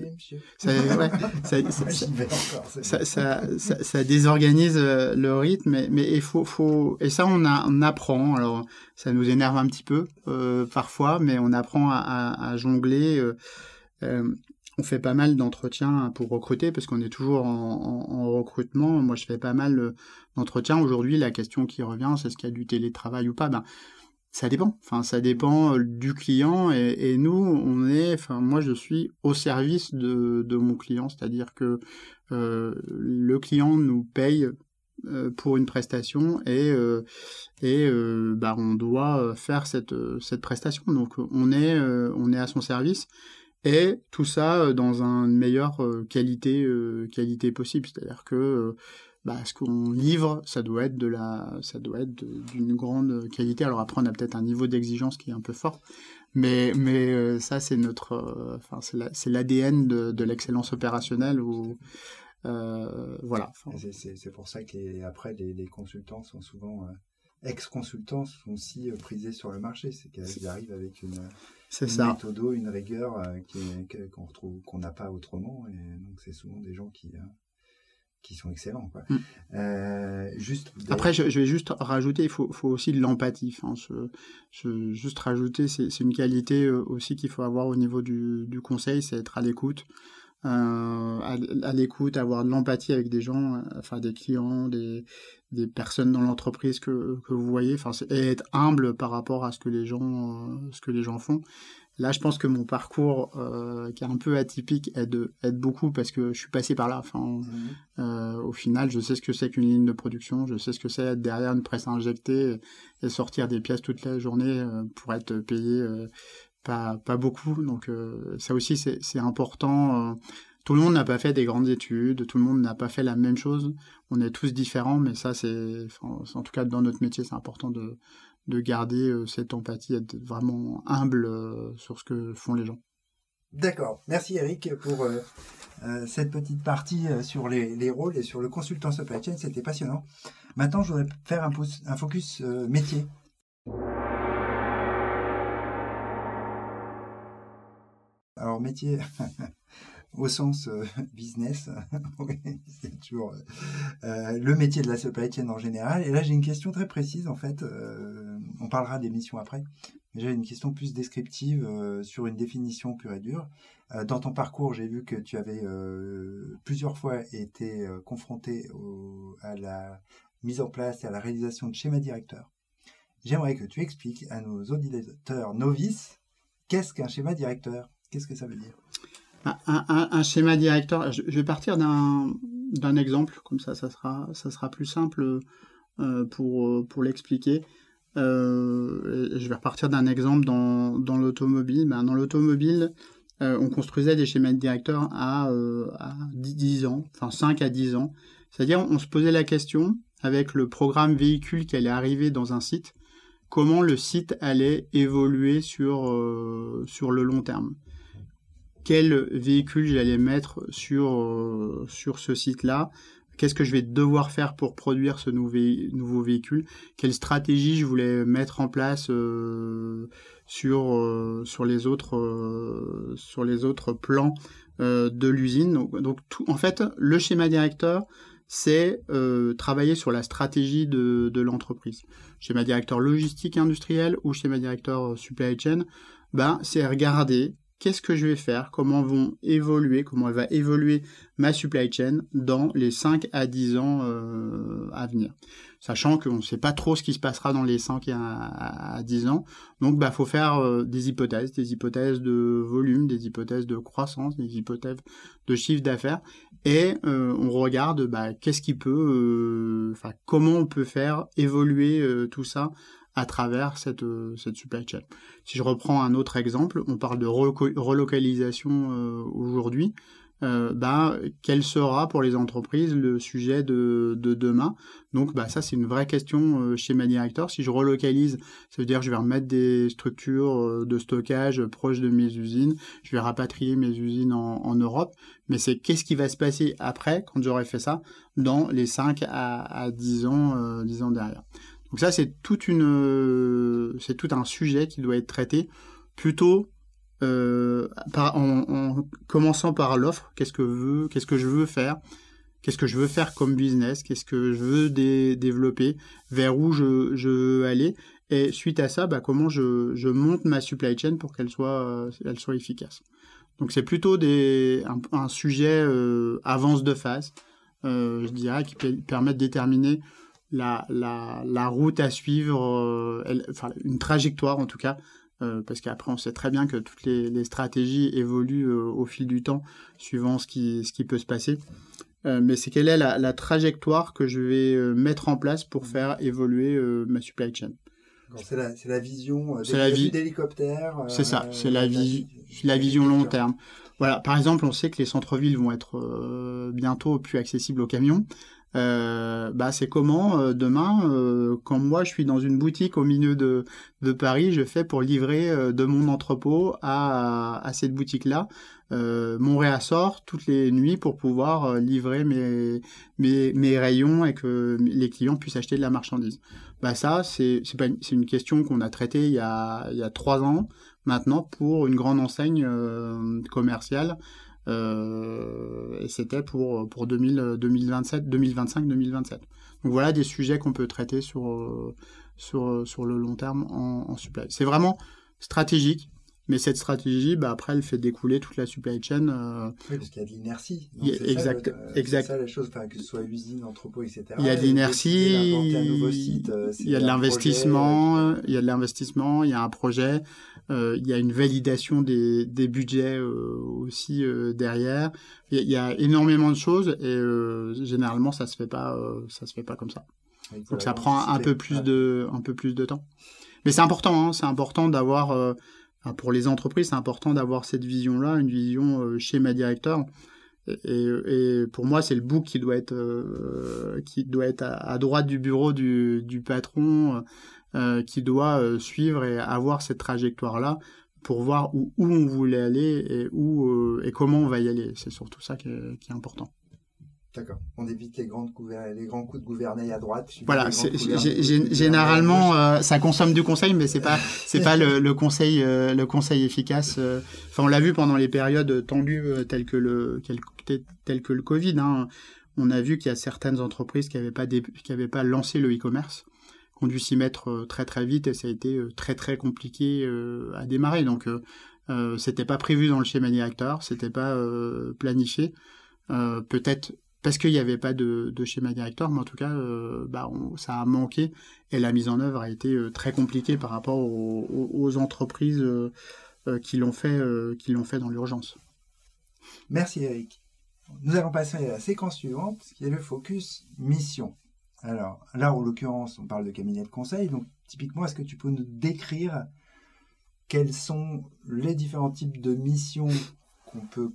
désorganise euh, le rythme mais, il faut, faut et ça on, a, on apprend. Alors ça nous énerve un petit peu euh, parfois mais on apprend à, jongler on fait pas mal d'entretiens pour recruter parce qu'on est toujours en, recrutement. Moi, je fais pas mal d'entretiens. Aujourd'hui, la question qui revient, c'est est-ce qu'il y a du télétravail ou pas? Ben, ça dépend. Enfin, ça dépend euh, du client et, nous, on est. Enfin, moi, je suis au service de, de mon client, c'est-à-dire que euh, le client nous paye euh, pour une prestation et et bah, on doit faire cette cette prestation. Donc, on est on est à son service et tout ça dans une meilleure qualité qualité possible. C'est-à-dire que bah, ce qu'on livre, ça doit être de la, ça doit être d'une grande qualité. Alors après, on a peut-être un niveau d'exigence qui est un peu fort, mais mais euh, ça c'est notre, euh, enfin c'est l'ADN de, de l'excellence opérationnelle ou euh, voilà. C'est pour ça que après les, les, consultants sont souvent ex-consultants sont aussi prisés sur le marché, c'est qu'ils arrivent avec une, une méthode, une rigueur qu'on retrouve qu'on n'a pas autrement, et donc c'est souvent des gens qui qui sont excellents. Quoi. Mm. Euh, juste Après, je, vais juste rajouter, il faut, faut aussi de l'empathie. Je, juste rajouter, c'est une qualité euh, aussi qu'il faut avoir au niveau du, du conseil, c'est être à l'écoute. Euh, à, l'écoute, avoir de l'empathie avec des gens, enfin des clients, des, des personnes dans l'entreprise que, que vous voyez, enfin, et être humble par rapport à ce que les gens, ce que les gens font. Là, je pense que mon parcours, euh, qui est un peu atypique, aide, aide beaucoup parce que je suis passé par là. Enfin, mhm. euh, au final, je sais ce que c'est qu'une ligne de production, je sais ce que c'est être derrière une presse injectée et sortir des pièces toute la journée euh, pour être payé pas, pas beaucoup. Donc, ça aussi, c'est important. tout le monde n'a pas fait des grandes études, tout le monde n'a pas fait la même chose. On est tous différents, mais ça, c'est, en tout cas, dans notre métier, c'est important de, de garder euh, cette empathie, être vraiment humble euh, sur ce que font les gens. D'accord. Merci Eric pour euh, cette petite partie sur les, rôles et sur le consultant supply chain. C'était passionnant. Maintenant, je voudrais faire un, un focus métier. Alors métier, au sens business, c'est toujours le métier de la supply chain en général. Et là, j'ai une question très précise, en fait. Euh, on parlera des missions après. J'ai une question plus descriptive sur une définition pure et dure. dans ton parcours, j'ai vu que tu avais plusieurs fois été confronté à la mise en place et à la réalisation de schémas directeurs. J'aimerais que tu expliques à nos auditeurs novices qu'est-ce qu'un schéma directeur? Qu'est-ce que ça veut dire? Un, schéma directeur, je, vais partir d'un exemple, comme ça, ça sera, plus simple euh, pour l'expliquer. Euh, je vais repartir d'un exemple dans, dans l'automobile. Ben, dans l'automobile, euh, on construisait des schémas directeurs à, à 10, ans, enfin 5 à 10 ans. C'est-à-dire, on se posait la question, avec le programme véhicule qui allait arriver dans un site, comment le site allait évoluer sur, sur le long terme quel véhicule j'allais mettre sur, euh, sur ce site-là, qu'est-ce que je vais devoir faire pour produire ce nouveau, véhicule, quelle stratégie je voulais mettre en place euh, sur, euh, sur, les autres, sur les autres plans de l'usine? Donc, tout, en fait, le schéma directeur, c'est travailler sur la stratégie de, de l'entreprise. Schéma directeur logistique industriel ou schéma directeur supply chain, ben, c'est regarder qu'est-ce que je vais faire, comment vont évoluer, comment va évoluer ma supply chain dans les 5 à 10 ans euh, à venir. Sachant qu'on ne sait pas trop ce qui se passera dans les 5 à, 10 ans. Donc, bah, faut faire euh, des hypothèses, des hypothèses de volume, des hypothèses de croissance, des hypothèses de chiffre d'affaires. Et euh, on regarde bah, qu'est-ce qui peut, enfin, comment on peut faire évoluer tout ça à travers cette, cette supply chain. Si je reprends un autre exemple, on parle de relocalisation aujourd'hui euh, bah, quel sera pour les entreprises le sujet de, de demain? Donc bah, ça c'est une vraie question euh, chez Ma. Si je relocalise, ça veut dire que je vais remettre des structures euh, de stockage proches de mes usines, je vais rapatrier mes usines en, en Europe, mais c'est qu'est-ce qui va se passer après quand j'aurai fait ça dans les 5 à, à 10 ans, euh, 10 ans derrière? Donc ça c'est une c'est tout un sujet qui doit être traité plutôt euh, en, commençant par l'offre, qu'est-ce que qu'est-ce que je veux faire, qu'est-ce que je veux faire comme business, qu'est-ce que je veux développer, vers où je, veux aller, et suite à ça, bah, comment je, monte ma supply chain pour qu'elle soit, euh, elle soit efficace? Donc c'est plutôt des, un, sujet euh, avance de phase, je dirais, qui permet de déterminer la, la, route à suivre, enfin une trajectoire en tout cas, euh, parce qu'après on sait très bien que toutes les, stratégies évoluent euh, au fil du temps suivant ce qui, ce qui peut se passer. Euh, mais c'est quelle est la, trajectoire que je vais mettre en place pour faire évoluer ma supply chain? C'est la, la, vision d'hélicoptère. C'est ça, c'est la, la vision long terme. Voilà, par exemple, on sait que les centres-villes vont être bientôt plus accessibles aux camions. Euh, bah, c'est comment euh, demain, euh, quand moi je suis dans une boutique au milieu de, de Paris, je fais pour livrer de mon entrepôt à, à cette boutique-là mon réassort toutes les nuits pour pouvoir livrer mes, mes, mes, rayons et que les clients puissent acheter de la marchandise. Bah ça, c'est c'est une question qu'on a traitée il y a, il y a trois ans maintenant pour une grande enseigne commerciale euh, et c'était pour, pour 2000, 2027, 2025, 2027. Donc voilà des sujets qu'on peut traiter sur, euh, sur, sur le long terme en, en supply. C'est vraiment stratégique. Mais cette stratégie, bah, après, elle fait découler toute la supply chain. Euh... Oui, parce qu'il y a de l'inertie. Exact. exact. C'est ça la chose, que ce soit usine, entrepôt, etc. Il y a de l'inertie. Euh, il y a de l'investissement. Il y a de l'investissement. Il y a un projet. Euh, il y a une validation des, des budgets euh, aussi derrière. Il y, a énormément de choses et généralement ça se fait pas, ça se fait pas comme ça. Donc ça prend un peu plus de, un peu plus de temps. Mais c'est important, hein, c'est important d'avoir pour les entreprises, c'est important d'avoir cette vision-là, une vision schéma directeur. Et, pour moi, c'est le book qui doit être qui doit être à, droite du bureau du, du patron, euh, qui doit euh, suivre et avoir cette trajectoire-là pour voir où, où, on voulait aller et, où, euh, et comment on va y aller. C'est surtout ça qui est important. D'accord. On évite les, grandes les grands coups de gouvernail à droite. Voilà. généralement, ça consomme du conseil, mais c'est pas c'est pas le, le, conseil le conseil efficace. Enfin, on l'a vu pendant les périodes tendues telles que le telles que le Covid. Hein. On a vu qu'il y a certaines entreprises qui n'avaient pas qui avaient pas lancé le e-commerce ont dû s'y mettre euh, très très vite et ça a été euh, très très compliqué euh, à démarrer. Donc euh, c'était pas prévu dans le schéma directeur, c'était pas planifié. Peut-être parce qu'il n'y avait pas de, schéma directeur, mais en tout cas, bah, ça a manqué et la mise en œuvre a été très compliquée par rapport aux, entreprises qui l'ont fait, qui l'ont fait dans l'urgence. Merci Eric. Nous allons passer à la séquence suivante, qui est le focus mission. Alors là, en l'occurrence, on parle de cabinet de conseil. Donc typiquement, est-ce que tu peux nous décrire quels sont les différents types de missions qu'on peut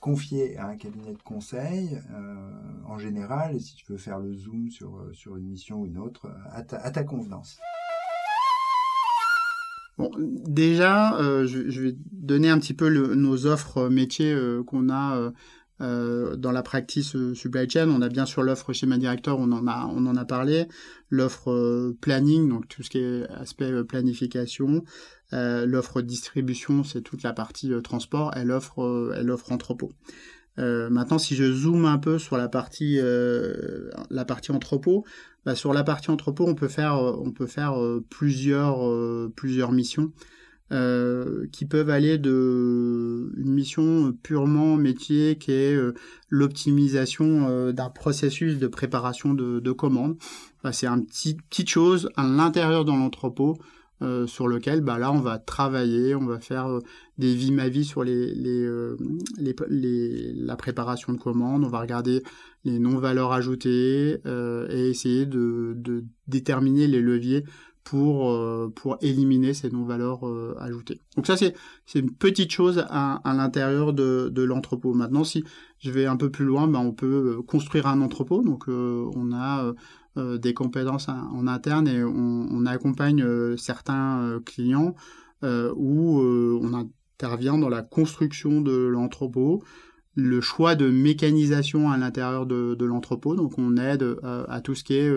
confier à un cabinet de conseil euh, en général, si tu veux faire le zoom sur, euh, sur une mission ou une autre, à ta, convenance. Bon, déjà, euh, je, vais donner un petit peu nos offres métiers qu'on a euh, dans la practice euh, supply chain, on a bien sûr l'offre schéma directeur, on en a, on en a parlé, l'offre euh, planning, donc tout ce qui est aspect planification, l'offre distribution, c'est toute la partie transport, et l'offre, elle offre entrepôt. maintenant, si je zoome un peu sur la partie, la partie entrepôt, bah, sur la partie entrepôt, on peut faire, on peut faire plusieurs, plusieurs missions. euh, qui peuvent aller de une mission purement métier qui est euh, l'optimisation euh, d'un processus de préparation de, de commandes. Bah, c'est un petit petite chose à l'intérieur de l'entrepôt sur lequel bah là on va travailler, on va faire des vies ma vie sur les, les, les, la préparation de commandes, on va regarder les non-valeurs ajoutées et essayer de, déterminer les leviers pour, euh, pour éliminer ces non-valeurs euh, ajoutées. Donc ça, c'est, une petite chose à, à l'intérieur de, de l'entrepôt. Maintenant, si je vais un peu plus loin, ben, on peut euh, construire un entrepôt. Donc on a des compétences en interne et on, on accompagne certains clients où on intervient dans la construction de l'entrepôt, le choix de mécanisation à l'intérieur de, de l'entrepôt. Donc on aide à tout ce qui est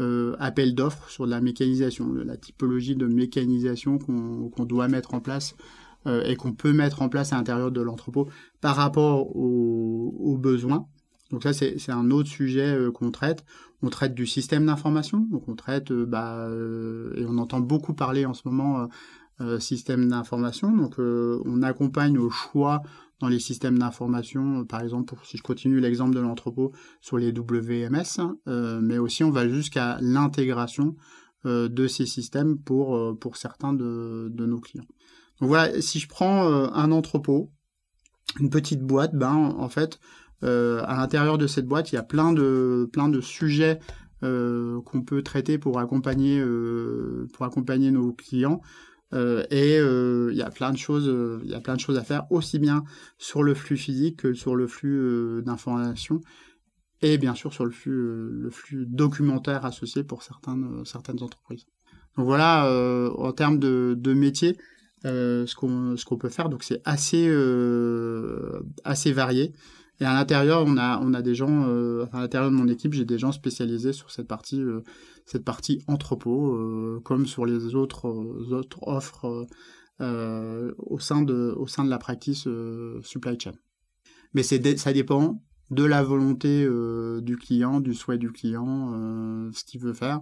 euh, appel d'offres sur de la mécanisation, la typologie de mécanisation qu'on doit mettre en place euh, et qu'on peut mettre en place à l'intérieur de l'entrepôt par rapport aux, besoins. Donc ça, c'est un autre sujet euh, qu'on traite. On traite du système d'information, donc on traite, bah, et on entend beaucoup parler en ce moment système d'information. Donc on accompagne au choix dans les systèmes d'information, euh, par exemple, si je continue l'exemple de l'entrepôt sur les WMS, euh, mais aussi on va jusqu'à l'intégration euh, de ces systèmes pour, pour certains de, de, nos clients. Donc voilà, si je prends un entrepôt, une petite boîte, ben en fait, à l'intérieur de cette boîte, il y a plein de, plein de sujets qu'on peut traiter pour accompagner, pour accompagner nos clients. Euh, et euh, il y a plein de choses, euh, il y a plein de choses à faire aussi bien sur le flux physique que sur le flux d'informations et bien sûr sur le flux, le flux documentaire associé pour certaines, certaines entreprises. Donc voilà, en termes de, de métier, ce qu'on ce qu'on peut faire, donc c'est assez assez varié. Et à l'intérieur, on a, des gens, euh, à l'intérieur de mon équipe, j'ai des gens spécialisés sur cette partie, euh, cette partie entrepôt, euh, comme sur les autres, autres offres au, sein de, la practice supply chain. Mais ça dépend de la volonté du client, du souhait du client, ce qu'il veut faire.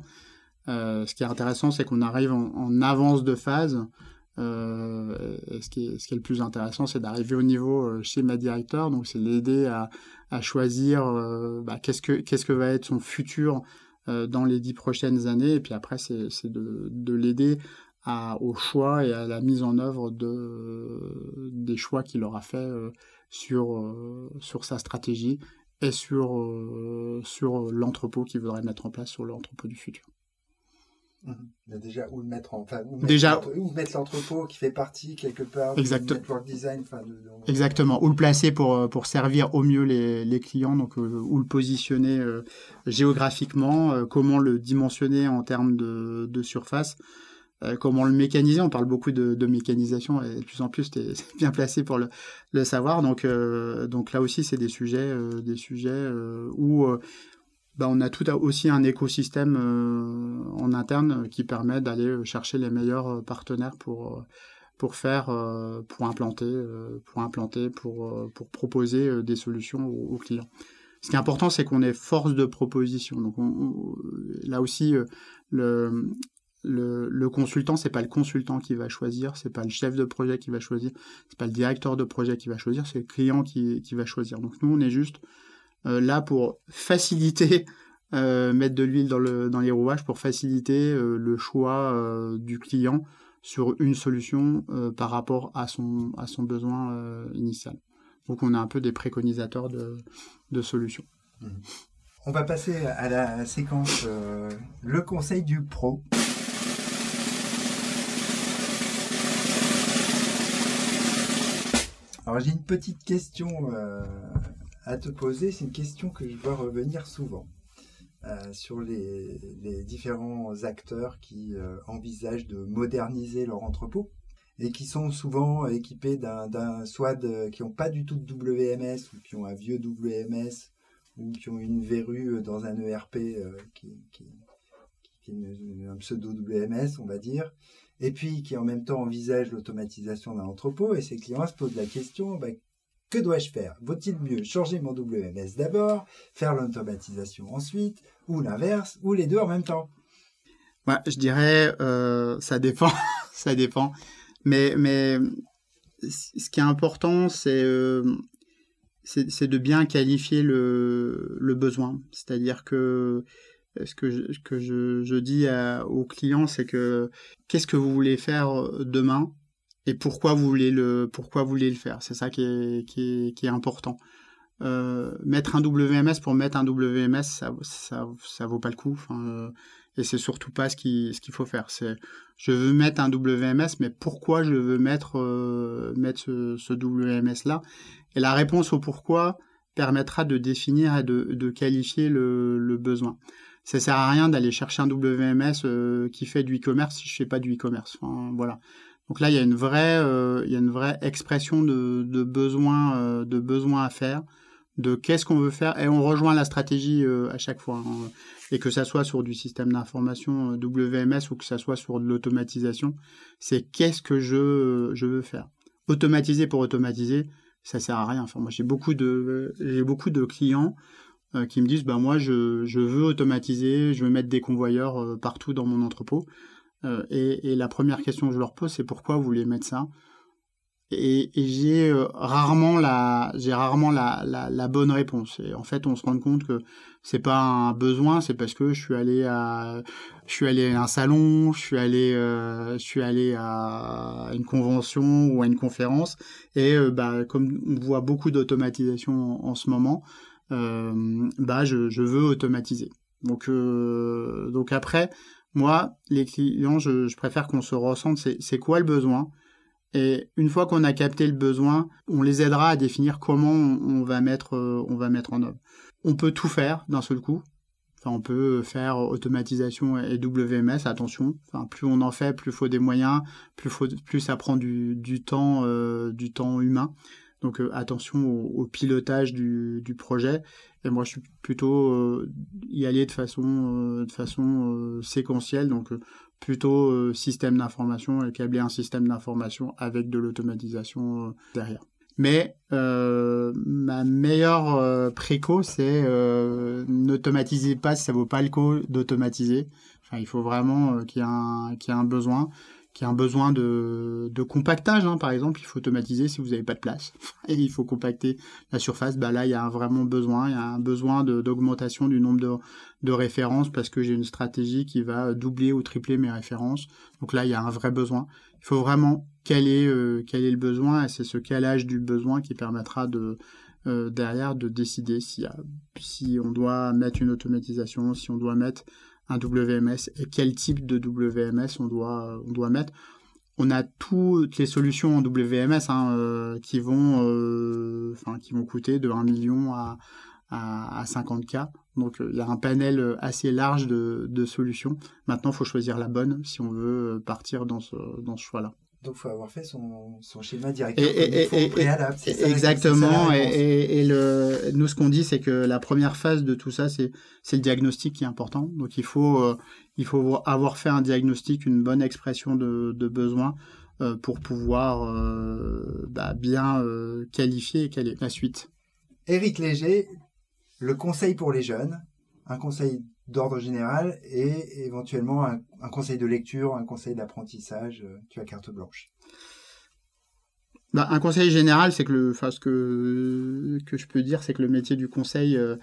ce qui est intéressant, c'est qu'on arrive en avance de phase euh, ce, qui est, le plus intéressant, c'est d'arriver au niveau euh, chez ma directeur, donc c'est l'aider à, choisir euh, bah, qu'est-ce que va être son futur euh, dans les dix prochaines années, et puis après c'est de, de l'aider au choix et à la mise en œuvre de des choix qu'il aura fait sur sur sa stratégie et sur sur l'entrepôt qu'il voudrait mettre en place sur l'entrepôt du futur. Mhm. déjà où le mettre en, enfin, où déjà mettre l'entrepôt qui fait partie quelque part Exactement. du network design enfin, de, exactement où le placer pour euh, pour servir au mieux les, les clients donc euh, où le positionner euh, géographiquement comment le dimensionner en termes de, de surface comment le mécaniser on parle beaucoup de, de mécanisation et de plus en plus tu es bien placé pour le, le savoir donc donc là aussi c'est des sujets des sujets où bah, on a tout aussi un écosystème euh, en interne qui permet d'aller chercher les meilleurs euh, partenaires pour euh, pour faire pour implanter pour implanter pour pour proposer des solutions aux, clients. Ce qui est important, c'est qu'on est force de proposition. Donc là aussi, le, le, le consultant, c'est pas le consultant qui va choisir, c'est pas le chef de projet qui va choisir, c'est pas le directeur de projet qui va choisir, c'est le client qui, va choisir. Donc nous, on est juste euh, là pour faciliter, euh, mettre de l'huile dans, le, les rouages pour faciliter euh, le choix du client sur une solution par rapport à son, à son besoin initial. Donc on a un peu des préconisateurs de, de solutions. Mmh. On va passer à la séquence le conseil du pro. Alors j'ai une petite question à te poser. C'est une question que je vois revenir souvent euh, sur les, différents acteurs qui euh, envisagent de moderniser leur entrepôt et qui sont souvent équipés d'un soit qui n'ont pas du tout de WMS ou qui ont un vieux WMS ou qui ont une verrue dans un ERP euh, qui, est un pseudo WMS, on va dire, et puis qui en même temps envisagent l'automatisation d'un entrepôt, et ces clients se posent la question, bah, que dois-je faire? Vaut-il mieux changer mon WMS d'abord, faire l'automatisation ensuite, ou l'inverse, ou les deux en même temps? Je dirais, euh, ça dépend. ça dépend. Mais, mais ce qui est important, c'est c'est de bien qualifier le, le besoin. C'est-à-dire que ce que je, que je, je dis aux clients, c'est que qu'est-ce que vous voulez faire demain? Et pourquoi vous voulez le, pourquoi vous voulez le faire? C'est ça qui est, qui est, qui est important. Euh, mettre un WMS pour mettre un WMS, ça, ça, ça vaut pas le coup. Enfin, euh, et c'est surtout pas ce qu'il ce qu'il faut faire. C'est, je veux mettre un WMS, mais pourquoi je veux mettre, euh, mettre ce, ce WMS là Et la réponse au pourquoi permettra de définir et de, de qualifier le, le besoin ça sert à rien d'aller chercher un WMS euh, qui fait du e-commerce si je fais pas du e-commerce. Enfin, voilà. Donc là, il y a une vraie, euh, il y a une vraie expression de, besoin, euh, de besoin à faire, de qu'est-ce qu'on veut faire, et on rejoint la stratégie à chaque fois. Hein. Et que ça soit sur du système d'information WMS ou que ça soit sur de l'automatisation, c'est qu'est-ce que je, veux faire. Automatiser pour automatiser, ça sert à rien. Enfin, moi, j'ai beaucoup de, clients euh, qui me disent bah moi je, veux automatiser, je veux mettre des convoyeurs euh, partout dans mon entrepôt. Euh, et, la première question que je leur pose c'est pourquoi vous voulez mettre ça? Et, et j'ai rarement la rarement la, la, bonne réponse. Et en fait on se rend compte que c'est pas un besoin c'est parce que je suis allé à je suis allé à un salon je suis allé euh, je suis allé à une convention ou à une conférence. Et bah comme on voit beaucoup d'automatisation en, ce moment euh, bah je, je, veux automatiser. Donc, euh, donc après, moi, les clients, je, préfère qu'on se ressente, c'est quoi le besoin? Et une fois qu'on a capté le besoin, on les aidera à définir comment on, va mettre, euh, on va mettre en œuvre. On peut tout faire d'un seul coup. Enfin, on peut faire automatisation et WMS, attention. Plus on en fait, plus faut des moyens, plus, faut, plus ça prend du, du temps, euh, du temps humain. Donc euh, attention au, pilotage du, projet. Et moi, je suis plutôt euh, y aller de façon, euh, de façon séquentielle. Donc plutôt système d'information et câbler un système d'information avec de l'automatisation derrière. Mais ma meilleure préco, c'est n'automatisez pas si ça vaut pas le coup d'automatiser. Enfin, il faut vraiment qu'il y, qu y ait un besoin qui a un besoin de, de compactage, hein, par exemple, il faut automatiser si vous n'avez pas de place et il faut compacter la surface. Bah là, il y a vraiment besoin, il y a un besoin d'augmentation du nombre de, de références parce que j'ai une stratégie qui va doubler ou tripler mes références. Donc là, il y a un vrai besoin. Il faut vraiment caler, euh, le besoin et c'est ce calage du besoin qui permettra de euh, derrière de décider si, si on doit mettre une automatisation, si on doit mettre un WMS et quel type de WMS on doit, on doit mettre. On a toutes les solutions en WMS hein, euh, qui, vont, euh, qui vont coûter de 1 million à, à, 50K. Donc euh, il y a un panel assez large de, de solutions. Maintenant, il faut choisir la bonne si on veut partir dans ce, dans ce choix-là. Donc, il faut avoir fait son, son schéma directeur et, et, préalable. exactement. et, le, nous, ce qu'on dit, c'est que la première phase de tout ça, c'est le diagnostic qui est important. Donc, il faut, euh, il faut avoir fait un diagnostic, une bonne expression de, de besoin euh, pour pouvoir euh, bah, bien qualifier et est la suite. Éric Léger, le conseil pour les jeunes, un conseil d'ordre général et éventuellement un, conseil de lecture, un conseil d'apprentissage, euh, tu as carte blanche. Bah, un conseil général, c'est que le, enfin, ce que, que je peux dire, c'est que le métier du conseil, euh,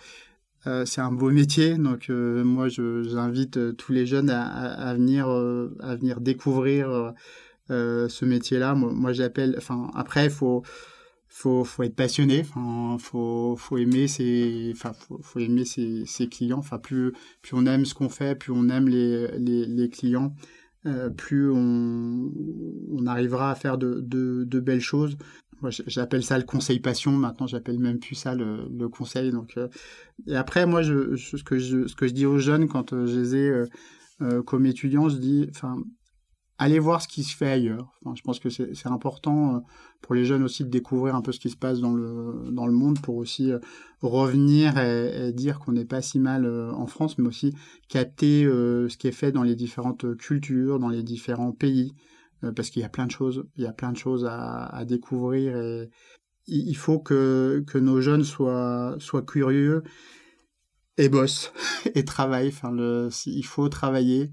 euh, c'est un beau métier. Donc moi, j'invite tous les jeunes à, venir, à venir découvrir ce métier-là. Moi j'appelle. Enfin, après, il faut faut faut être passionné enfin faut faut aimer ses enfin faut, aimer ses, ses, clients. Enfin plus plus on aime ce qu'on fait plus on aime les les, les clients euh, plus on, on arrivera à faire de, de, de belles choses. Moi j'appelle ça le conseil passion. Maintenant j'appelle même plus ça le, le conseil. Donc euh, et après moi je, ce que je ce que je dis aux jeunes quand euh, je les ai euh, euh, comme étudiants je dis enfin allez voir ce qui se fait ailleurs. Enfin, je pense que c'est important euh, pour les jeunes aussi de découvrir un peu ce qui se passe dans le, dans le monde pour aussi euh, revenir et, dire qu'on n'est pas si mal euh, en France, mais aussi capter ce qui est fait dans les différentes cultures, dans les différents pays, parce qu'il y a plein de choses, il y a plein de choses à, découvrir et il faut que, que nos jeunes soient, soient curieux et bossent et travaillent. Enfin, il faut travailler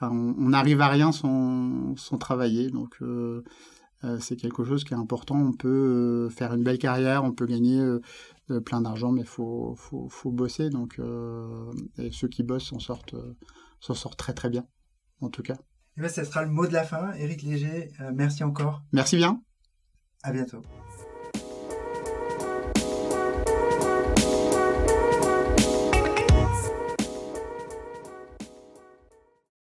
enfin, on n'arrive à rien sans, sans travailler. Donc, euh, euh, c'est quelque chose qui est important. On peut faire une belle carrière, on peut gagner plein d'argent, mais il faut, faut, faut, bosser. Donc, et ceux qui bossent s'en sortent, s'en sortent très très bien, en tout cas. Et ça sera le mot de la fin. Éric Léger, merci encore. Merci bien. À bientôt.